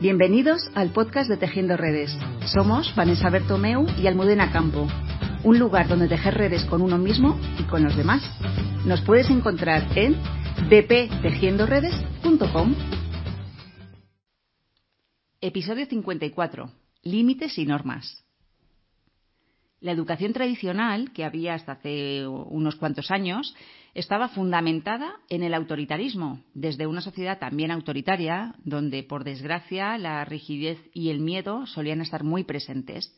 Bienvenidos al podcast de Tejiendo Redes. Somos Vanessa Bertomeu y Almudena Campo, un lugar donde tejer redes con uno mismo y con los demás. Nos puedes encontrar en bptejiendoredes.com. Episodio 54. Límites y normas. La educación tradicional, que había hasta hace unos cuantos años, estaba fundamentada en el autoritarismo, desde una sociedad también autoritaria, donde, por desgracia, la rigidez y el miedo solían estar muy presentes.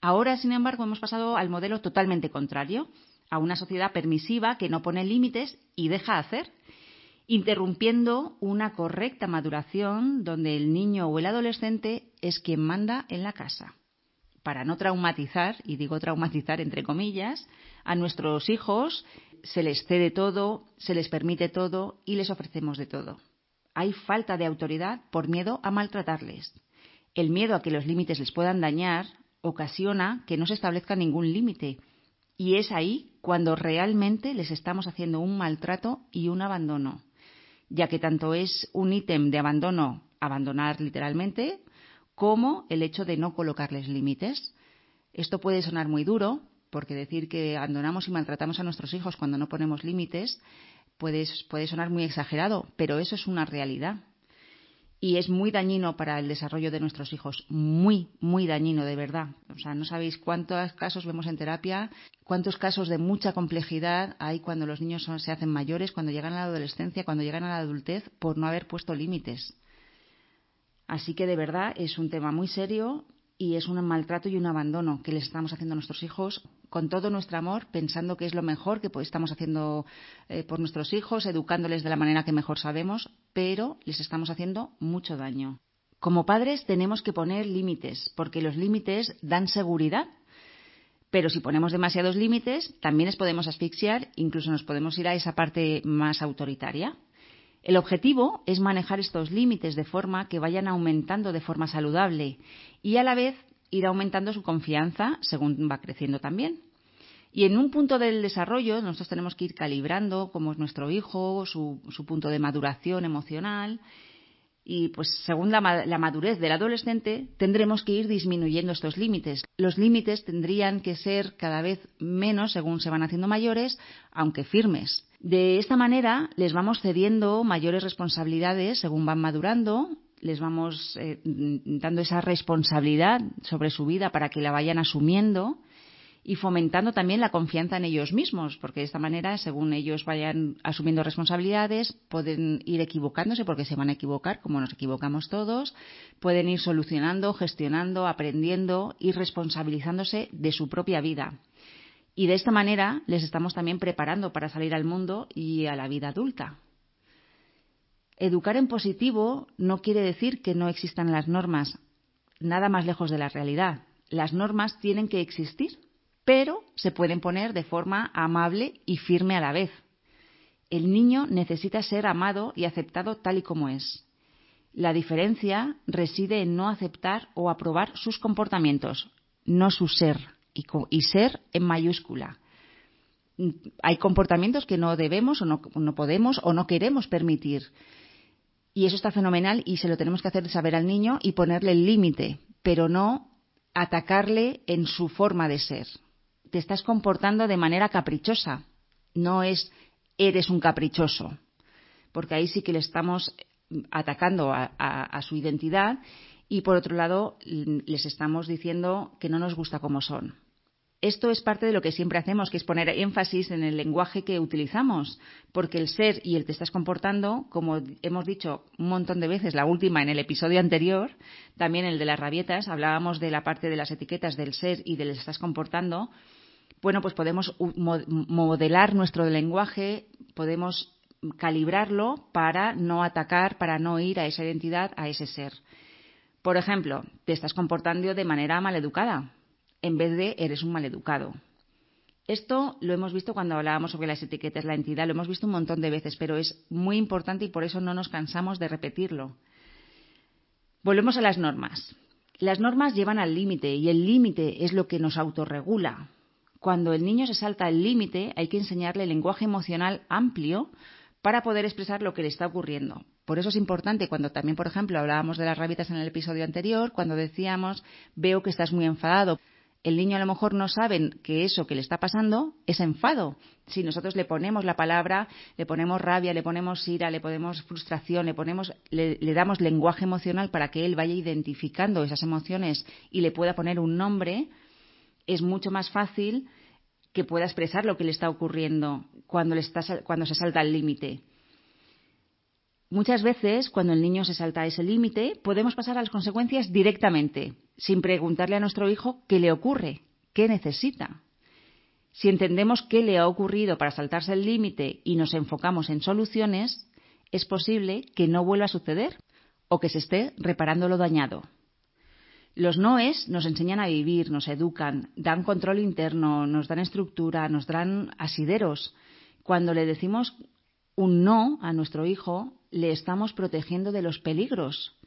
Ahora, sin embargo, hemos pasado al modelo totalmente contrario, a una sociedad permisiva que no pone límites y deja hacer, interrumpiendo una correcta maduración donde el niño o el adolescente es quien manda en la casa para no traumatizar, y digo traumatizar entre comillas, a nuestros hijos se les cede todo, se les permite todo y les ofrecemos de todo. Hay falta de autoridad por miedo a maltratarles. El miedo a que los límites les puedan dañar ocasiona que no se establezca ningún límite. Y es ahí cuando realmente les estamos haciendo un maltrato y un abandono, ya que tanto es un ítem de abandono abandonar literalmente, como el hecho de no colocarles límites. Esto puede sonar muy duro, porque decir que abandonamos y maltratamos a nuestros hijos cuando no ponemos límites puede, puede sonar muy exagerado, pero eso es una realidad. Y es muy dañino para el desarrollo de nuestros hijos, muy, muy dañino de verdad. O sea, no sabéis cuántos casos vemos en terapia, cuántos casos de mucha complejidad hay cuando los niños se hacen mayores, cuando llegan a la adolescencia, cuando llegan a la adultez, por no haber puesto límites. Así que de verdad es un tema muy serio y es un maltrato y un abandono que les estamos haciendo a nuestros hijos con todo nuestro amor, pensando que es lo mejor que estamos haciendo eh, por nuestros hijos, educándoles de la manera que mejor sabemos, pero les estamos haciendo mucho daño. Como padres tenemos que poner límites, porque los límites dan seguridad. Pero si ponemos demasiados límites, también les podemos asfixiar, incluso nos podemos ir a esa parte más autoritaria. El objetivo es manejar estos límites de forma que vayan aumentando de forma saludable y a la vez ir aumentando su confianza según va creciendo también. Y en un punto del desarrollo nosotros tenemos que ir calibrando cómo es nuestro hijo, su, punto de maduración emocional y pues según la, la, madurez del adolescente tendremos que ir disminuyendo estos límites. Los límites tendrían que ser cada vez menos según se van haciendo mayores, aunque firmes. De esta manera les vamos cediendo mayores responsabilidades según van madurando, les vamos eh, dando esa responsabilidad sobre su vida para que la vayan asumiendo y fomentando también la confianza en ellos mismos, porque de esta manera, según ellos vayan asumiendo responsabilidades, pueden ir equivocándose porque se van a equivocar, como nos equivocamos todos, pueden ir solucionando, gestionando, aprendiendo y responsabilizándose de su propia vida. Y de esta manera les estamos también preparando para salir al mundo y a la vida adulta. Educar en positivo no quiere decir que no existan las normas, nada más lejos de la realidad. Las normas tienen que existir, pero se pueden poner de forma amable y firme a la vez. El niño necesita ser amado y aceptado tal y como es. La diferencia reside en no aceptar o aprobar sus comportamientos, no su ser y, ser en mayúscula. Hay comportamientos que no debemos o no, no podemos o no queremos permitir. Y eso está fenomenal y se lo tenemos que hacer saber al niño y ponerle el límite, pero no atacarle en su forma de ser. Te estás comportando de manera caprichosa. No es eres un caprichoso, porque ahí sí que le estamos atacando a su identidad y por otro lado les estamos diciendo que no nos gusta como son esto es parte de lo que siempre hacemos, que es poner énfasis en el lenguaje que utilizamos, porque el ser y el te estás comportando, como hemos dicho un montón de veces, la última en el episodio anterior, también el de las rabietas, hablábamos de la parte de las etiquetas del ser y del estás comportando. Bueno, pues podemos modelar nuestro lenguaje, podemos calibrarlo para no atacar, para no ir a esa identidad, a ese ser. Por ejemplo, te estás comportando de manera maleducada en vez de eres un maleducado. Esto lo hemos visto cuando hablábamos sobre las etiquetas, la entidad, lo hemos visto un montón de veces, pero es muy importante y por eso no nos cansamos de repetirlo. Volvemos a las normas. Las normas llevan al límite y el límite es lo que nos autorregula. Cuando el niño se salta el límite hay que enseñarle lenguaje emocional amplio para poder expresar lo que le está ocurriendo. Por eso es importante cuando también, por ejemplo, hablábamos de las rabietas en el episodio anterior, cuando decíamos, veo que estás muy enfadado. El niño a lo mejor no sabe que eso que le está pasando es enfado. Si nosotros le ponemos la palabra, le ponemos rabia, le ponemos ira, le ponemos frustración, le ponemos, le, le damos lenguaje emocional para que él vaya identificando esas emociones y le pueda poner un nombre, es mucho más fácil que pueda expresar lo que le está ocurriendo cuando, le está, cuando se salta el límite. Muchas veces, cuando el niño se salta ese límite, podemos pasar a las consecuencias directamente, sin preguntarle a nuestro hijo qué le ocurre, qué necesita. Si entendemos qué le ha ocurrido para saltarse el límite y nos enfocamos en soluciones, es posible que no vuelva a suceder o que se esté reparando lo dañado. Los noes nos enseñan a vivir, nos educan, dan control interno, nos dan estructura, nos dan asideros. Cuando le decimos un no a nuestro hijo, le estamos protegiendo de los peligros.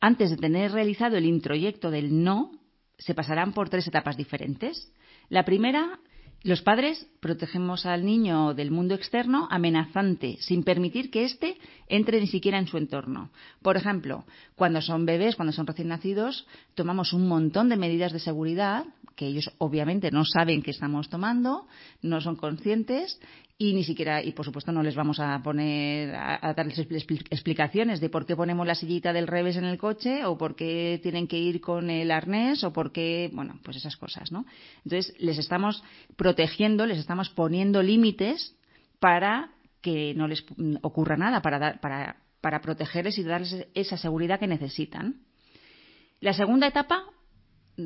Antes de tener realizado el introyecto del no, se pasarán por tres etapas diferentes. La primera los padres protegemos al niño del mundo externo amenazante, sin permitir que éste entre ni siquiera en su entorno. Por ejemplo, cuando son bebés, cuando son recién nacidos, tomamos un montón de medidas de seguridad que ellos obviamente no saben que estamos tomando, no son conscientes y ni siquiera, y por supuesto no les vamos a poner a, darles explicaciones de por qué ponemos la sillita del revés en el coche o por qué tienen que ir con el arnés o por qué, bueno, pues esas cosas, ¿no? Entonces les estamos protegiendo, les estamos poniendo límites para que no les ocurra nada, para, dar, para, para protegerles y darles esa seguridad que necesitan. La segunda etapa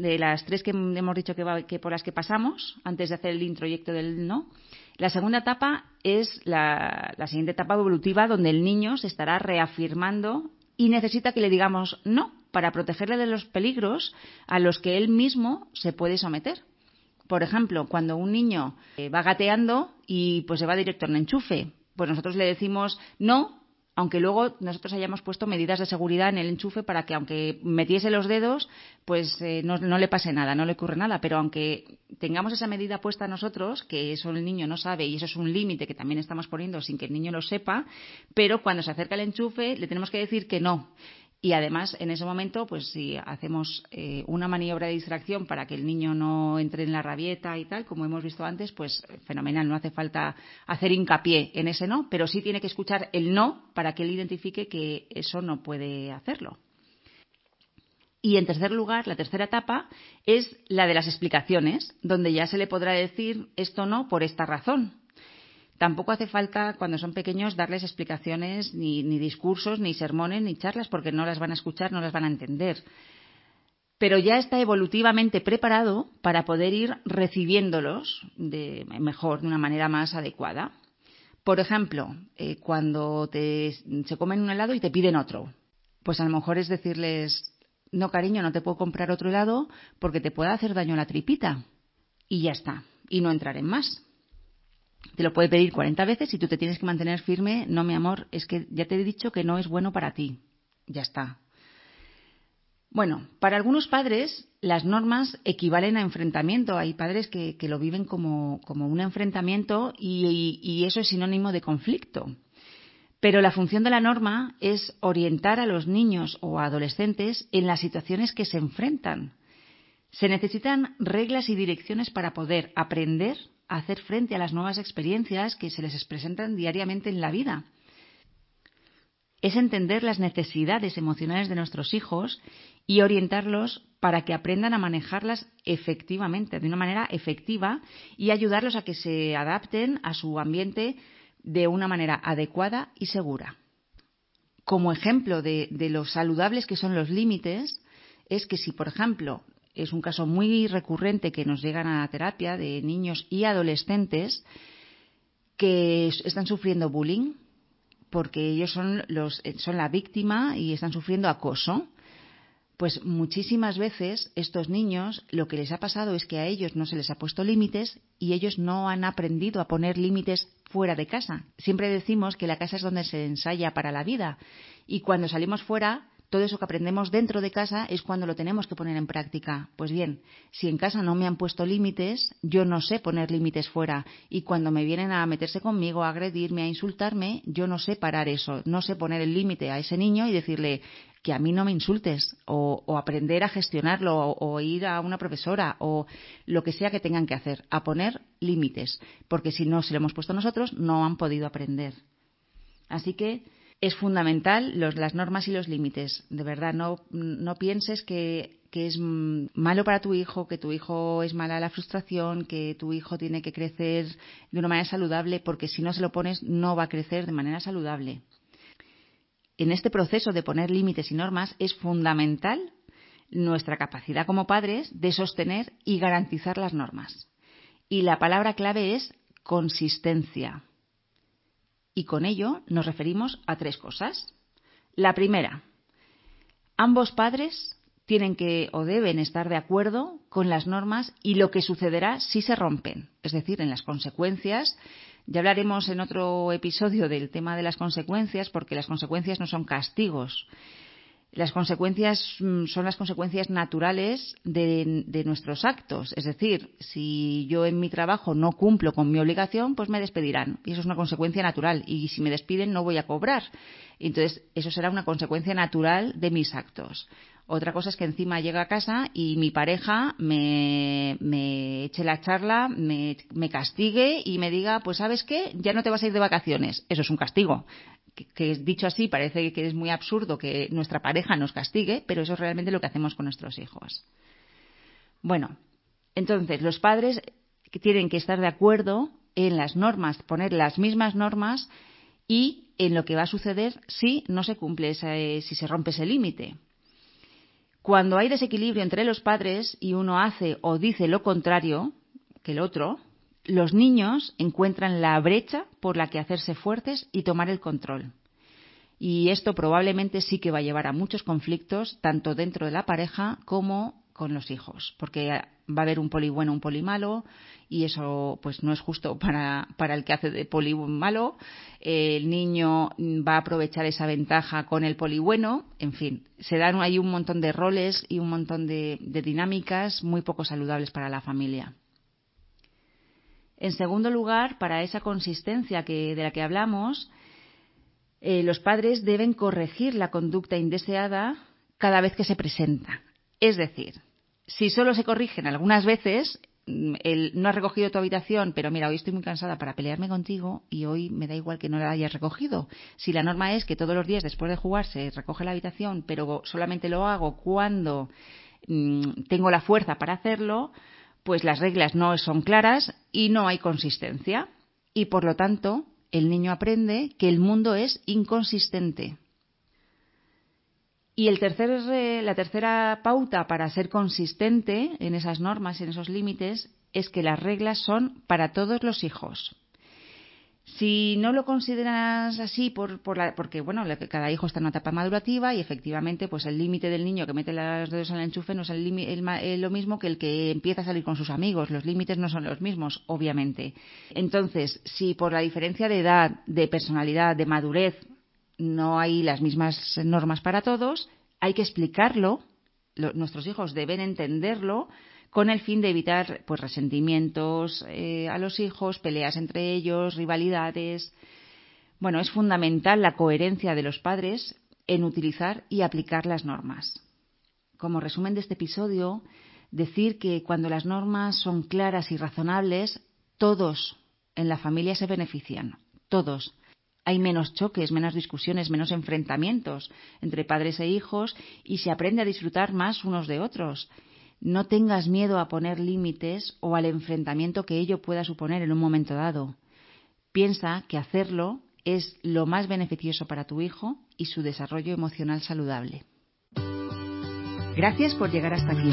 de las tres que hemos dicho que, por las que pasamos antes de hacer el introyecto del no, la segunda etapa es la, la siguiente etapa evolutiva donde el niño se estará reafirmando y necesita que le digamos no para protegerle de los peligros a los que él mismo se puede someter. Por ejemplo, cuando un niño eh, va gateando y pues se va directo al enchufe, pues nosotros le decimos no aunque luego nosotros hayamos puesto medidas de seguridad en el enchufe para que aunque metiese los dedos, pues eh, no, le pase nada, no le ocurre nada. Pero aunque tengamos esa medida puesta nosotros, que eso el niño no sabe y eso es un límite que también estamos poniendo sin que el niño lo sepa, pero cuando se acerca el enchufe le tenemos que decir que no. Y además, en ese momento, pues si hacemos eh, una maniobra de distracción para que el niño no entre en la rabieta y tal, como hemos visto antes, pues fenomenal, no hace falta hacer hincapié en ese no, pero sí tiene que escuchar el no para que él identifique que eso no puede hacerlo. Y en tercer lugar, la tercera etapa es la de las explicaciones, donde ya se le podrá decir esto no por esta razón, Tampoco hace falta, cuando son pequeños, darles explicaciones, ni, discursos, ni sermones, ni charlas, porque no las van a escuchar, no las van a entender. Pero ya está evolutivamente preparado para poder ir recibiéndolos de mejor, de una manera más adecuada. Por ejemplo, eh, cuando se comen un helado y te piden otro, pues a lo mejor es decirles, no cariño, no te puedo comprar otro helado porque te puede hacer daño la tripita. Y ya está, y no entrar en más. Te lo puede pedir 40 veces y tú te tienes que mantener firme. No, mi amor, es que ya te he dicho que no es bueno para ti. Ya está. Bueno, para algunos padres las normas equivalen a enfrentamiento. Hay padres que, lo viven como, un enfrentamiento y eso es sinónimo de conflicto. Pero la función de la norma es orientar a los niños o adolescentes en las situaciones que se enfrentan. Se necesitan reglas y direcciones para poder aprender hacer frente a las nuevas experiencias que se les presentan diariamente en la vida. Es entender las necesidades emocionales de nuestros hijos y orientarlos para que aprendan a manejarlas efectivamente, de una manera efectiva, y ayudarlos a que se adapten a su ambiente de una manera adecuada y segura. Como ejemplo de, lo saludables que son los límites, es que si, por ejemplo, es un caso muy recurrente que nos llegan a la terapia de niños y adolescentes que están sufriendo bullying porque ellos son, los, son la víctima y están sufriendo acoso. Pues muchísimas veces estos niños lo que les ha pasado es que a ellos no se les ha puesto límites y ellos no han aprendido a poner límites fuera de casa. Siempre decimos que la casa es donde se ensaya para la vida y cuando salimos fuera todo eso que aprendemos dentro de casa es cuando lo tenemos que poner en práctica. Pues bien, si en casa no me han puesto límites, yo no sé poner límites fuera. Y cuando me vienen a meterse conmigo, a agredirme, a insultarme, yo no sé parar eso. No sé poner el límite a ese niño y decirle que a mí no me insultes. O, aprender a gestionarlo, o, o ir a una profesora, o lo que sea que tengan que hacer. A poner límites. Porque si no se lo hemos puesto nosotros, no han podido aprender. Así que es fundamental los, las normas y los límites. De verdad, no, pienses que, que, es malo para tu hijo, que tu hijo es mala la frustración, que tu hijo tiene que crecer de una manera saludable, porque si no se lo pones no va a crecer de manera saludable. En este proceso de poner límites y normas es fundamental nuestra capacidad como padres de sostener y garantizar las normas. Y la palabra clave es consistencia. Y con ello nos referimos a tres cosas. La primera, ambos padres tienen que o deben estar de acuerdo con las normas y lo que sucederá si se rompen, es decir, en las consecuencias. Ya hablaremos en otro episodio del tema de las consecuencias, porque las consecuencias no son castigos, las consecuencias mm, son las consecuencias naturales de, nuestros actos. Es decir, si yo en mi trabajo no cumplo con mi obligación, pues me despedirán. Y eso es una consecuencia natural. Y si me despiden, no voy a cobrar. Entonces, eso será una consecuencia natural de mis actos. Otra cosa es que encima llega a casa y mi pareja me, me eche la charla, me, me, castigue y me diga, pues sabes qué, ya no te vas a ir de vacaciones. Eso es un castigo que, dicho así parece que es muy absurdo que nuestra pareja nos castigue, pero eso es realmente lo que hacemos con nuestros hijos. Bueno, entonces los padres tienen que estar de acuerdo en las normas, poner las mismas normas y en lo que va a suceder si no se cumple, ese, si se rompe ese límite. Cuando hay desequilibrio entre los padres y uno hace o dice lo contrario que el otro, los niños encuentran la brecha por la que hacerse fuertes y tomar el control. Y esto probablemente sí que va a llevar a muchos conflictos, tanto dentro de la pareja como con los hijos, porque va a haber un poli bueno, un poli malo, y eso pues no es justo para, para el que hace de poli malo. El niño va a aprovechar esa ventaja con el poli bueno. En fin, se dan ahí un montón de roles y un montón de, de dinámicas muy poco saludables para la familia. En segundo lugar, para esa consistencia que, de la que hablamos, eh, los padres deben corregir la conducta indeseada cada vez que se presenta. Es decir, si solo se corrigen algunas veces, mm, el no has recogido tu habitación, pero mira, hoy estoy muy cansada para pelearme contigo y hoy me da igual que no la hayas recogido. Si la norma es que todos los días después de jugar se recoge la habitación, pero solamente lo hago cuando mmm, tengo la fuerza para hacerlo, pues las reglas no son claras y no hay consistencia. Y por lo tanto, el niño aprende que el mundo es inconsistente. Y la tercera pauta para ser consistente en esas normas en esos límites es que las reglas son para todos los hijos. Si no lo consideras así, por, por la, porque bueno, cada hijo está en una etapa madurativa y efectivamente, pues el límite del niño que mete los dedos en el enchufe no es el, el, lo mismo que el que empieza a salir con sus amigos. Los límites no son los mismos, obviamente. Entonces, si por la diferencia de edad, de personalidad, de madurez, no hay las mismas normas para todos, hay que explicarlo. Lo, nuestros hijos deben entenderlo con el fin de evitar pues resentimientos eh, a los hijos, peleas entre ellos, rivalidades. Bueno, es fundamental la coherencia de los padres en utilizar y aplicar las normas. Como resumen de este episodio, decir que cuando las normas son claras y razonables, todos en la familia se benefician, todos. Hay menos choques, menos discusiones, menos enfrentamientos entre padres e hijos y se aprende a disfrutar más unos de otros no tengas miedo a poner límites o al enfrentamiento que ello pueda suponer en un momento dado. Piensa que hacerlo es lo más beneficioso para tu hijo y su desarrollo emocional saludable. Gracias por llegar hasta aquí.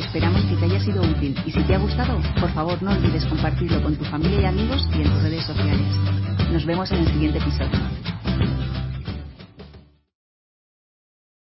Esperamos que te haya sido útil y si te ha gustado, por favor no olvides compartirlo con tu familia y amigos y en tus redes sociales. Nos vemos en el siguiente episodio.